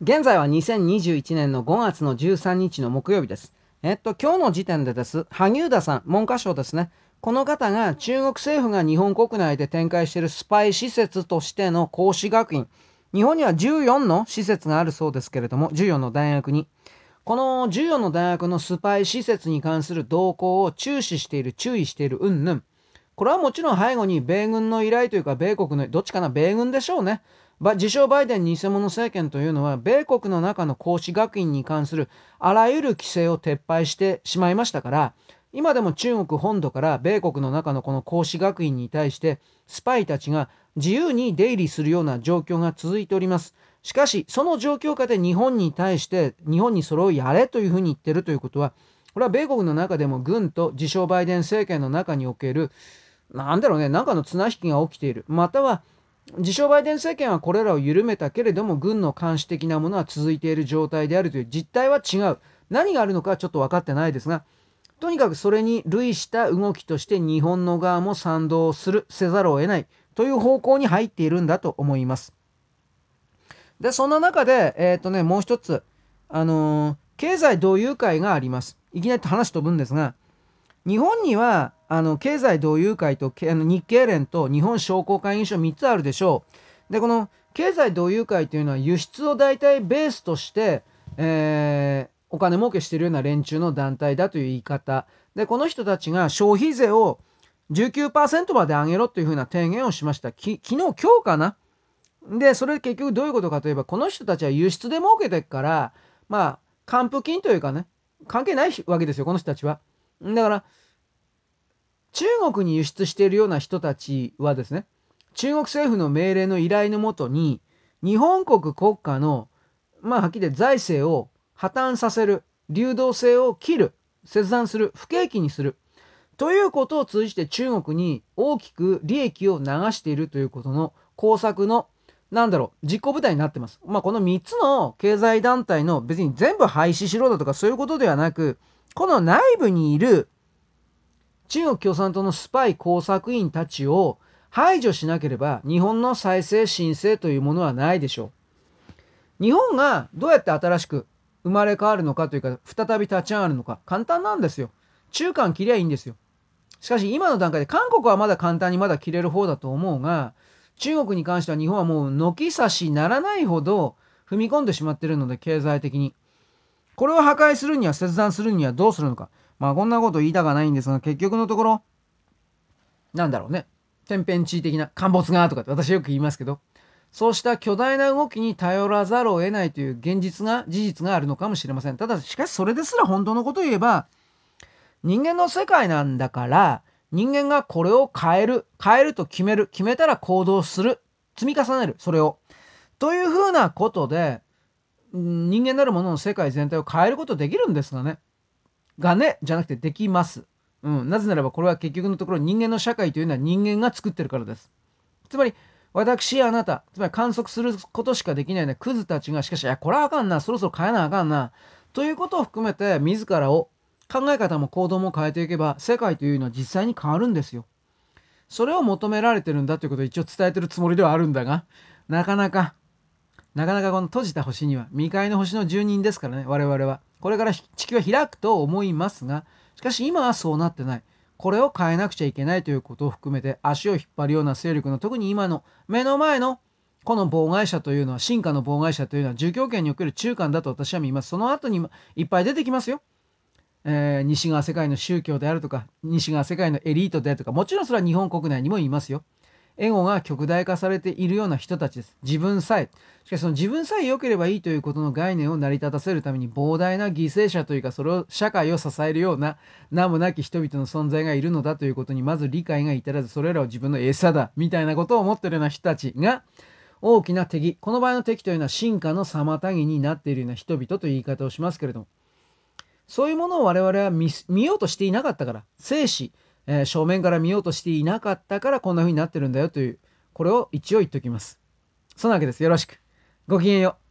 現在は2021年の5月の13日の木曜日です。えっと、今日の時点でです。萩生田さん、文科省ですね。この方が中国政府が日本国内で展開しているスパイ施設としての講師学院。日本には14の施設があるそうですけれども、14の大学に。この14の大学のスパイ施設に関する動向を注視している、注意している、うんぬん。これはもちろん背後に米軍の依頼というか、米国の、どっちかな、米軍でしょうね。自称バイデン偽物政権というのは、米国の中の孔子学院に関するあらゆる規制を撤廃してしまいましたから、今でも中国本土から米国の中のこの孔子学院に対して、スパイたちが自由に出入りするような状況が続いております。しかし、その状況下で日本に対して、日本にそれをやれというふうに言ってるということは、これは米国の中でも軍と自称バイデン政権の中における、なんだろうね、なんかの綱引きが起きている。または、自称バイデン政権はこれらを緩めたけれども、軍の監視的なものは続いている状態であるという実態は違う。何があるのかはちょっと分かってないですが、とにかくそれに類した動きとして日本の側も賛同する、せざるを得ないという方向に入っているんだと思います。で、そんな中で、えっ、ー、とね、もう一つ、あのー、経済同友会があります。いきなり話飛ぶんですが、日本にはあの経済同友会と日経連と日本商工会議所3つあるでしょう。でこの経済同友会というのは輸出を大体ベースとして、えー、お金儲けしているような連中の団体だという言い方。でこの人たちが消費税を19%まで上げろというふうな提言をしました。き昨日今日かな。でそれ結局どういうことかといえばこの人たちは輸出で儲けてるからまあ還付金というかね関係ないわけですよこの人たちは。だから中国に輸出しているような人たちはですね、中国政府の命令の依頼のもとに、日本国国家の、まあ、はっきり言って財政を破綻させる、流動性を切る、切断する、不景気にする、ということを通じて中国に大きく利益を流しているということの工作の、なんだろう、実行部隊になってます。まあ、この3つの経済団体の別に全部廃止しろだとかそういうことではなく、この内部にいる中国共産党のスパイ工作員たちを排除しなければ日本の再生申請というものはないでしょう。日本がどうやって新しく生まれ変わるのかというか再び立ち上がるのか簡単なんですよ。中間切りゃいいんですよ。しかし今の段階で韓国はまだ簡単にまだ切れる方だと思うが中国に関しては日本はもう軒差しならないほど踏み込んでしまってるので経済的に。これを破壊するには切断するにはどうするのか。まあこんなこと言いたかないんですが、結局のところ、なんだろうね。天変地異的な陥没がとかって私よく言いますけど、そうした巨大な動きに頼らざるを得ないという現実が、事実があるのかもしれません。ただ、しかしそれですら本当のことを言えば、人間の世界なんだから、人間がこれを変える、変えると決める、決めたら行動する、積み重ねる、それを。というふうなことで、人間なるものの世界全体を変えることできるんですがね。がね、じゃなくてできます。うん。なぜならばこれは結局のところ人間の社会というのは人間が作ってるからです。つまり、私、あなた、つまり観測することしかできないね、クズたちが、しかし、いや、これはあかんな、そろそろ変えなあかんな、ということを含めて、自らを、考え方も行動も変えていけば、世界というのは実際に変わるんですよ。それを求められてるんだということを一応伝えてるつもりではあるんだが、なかなか、なかなかこの閉じた星には、未開の星の住人ですからね、我々は。これから地球は開くと思いますが、しかし今はそうなってない。これを変えなくちゃいけないということを含めて足を引っ張るような勢力の特に今の目の前のこの妨害者というのは進化の妨害者というのは住居権における中間だと私は見ます。その後にいっぱい出てきますよ。えー、西側世界の宗教であるとか西側世界のエリートであるとかもちろんそれは日本国内にもいますよ。エゴが極大化されているような人たちです。自分さえ。しかしその自分さえ良ければいいということの概念を成り立たせるために膨大な犠牲者というかそれを社会を支えるような名もなき人々の存在がいるのだということにまず理解が至らずそれらを自分の餌だみたいなことを思ってるような人たちが大きな敵この場合の敵というのは進化の妨げになっているような人々という言い方をしますけれどもそういうものを我々は見ようとしていなかったから生死えー、正面から見ようとしていなかったからこんな風になってるんだよという、これを一応言っておきます。そんなわけです。よろしく。ごきげんよう。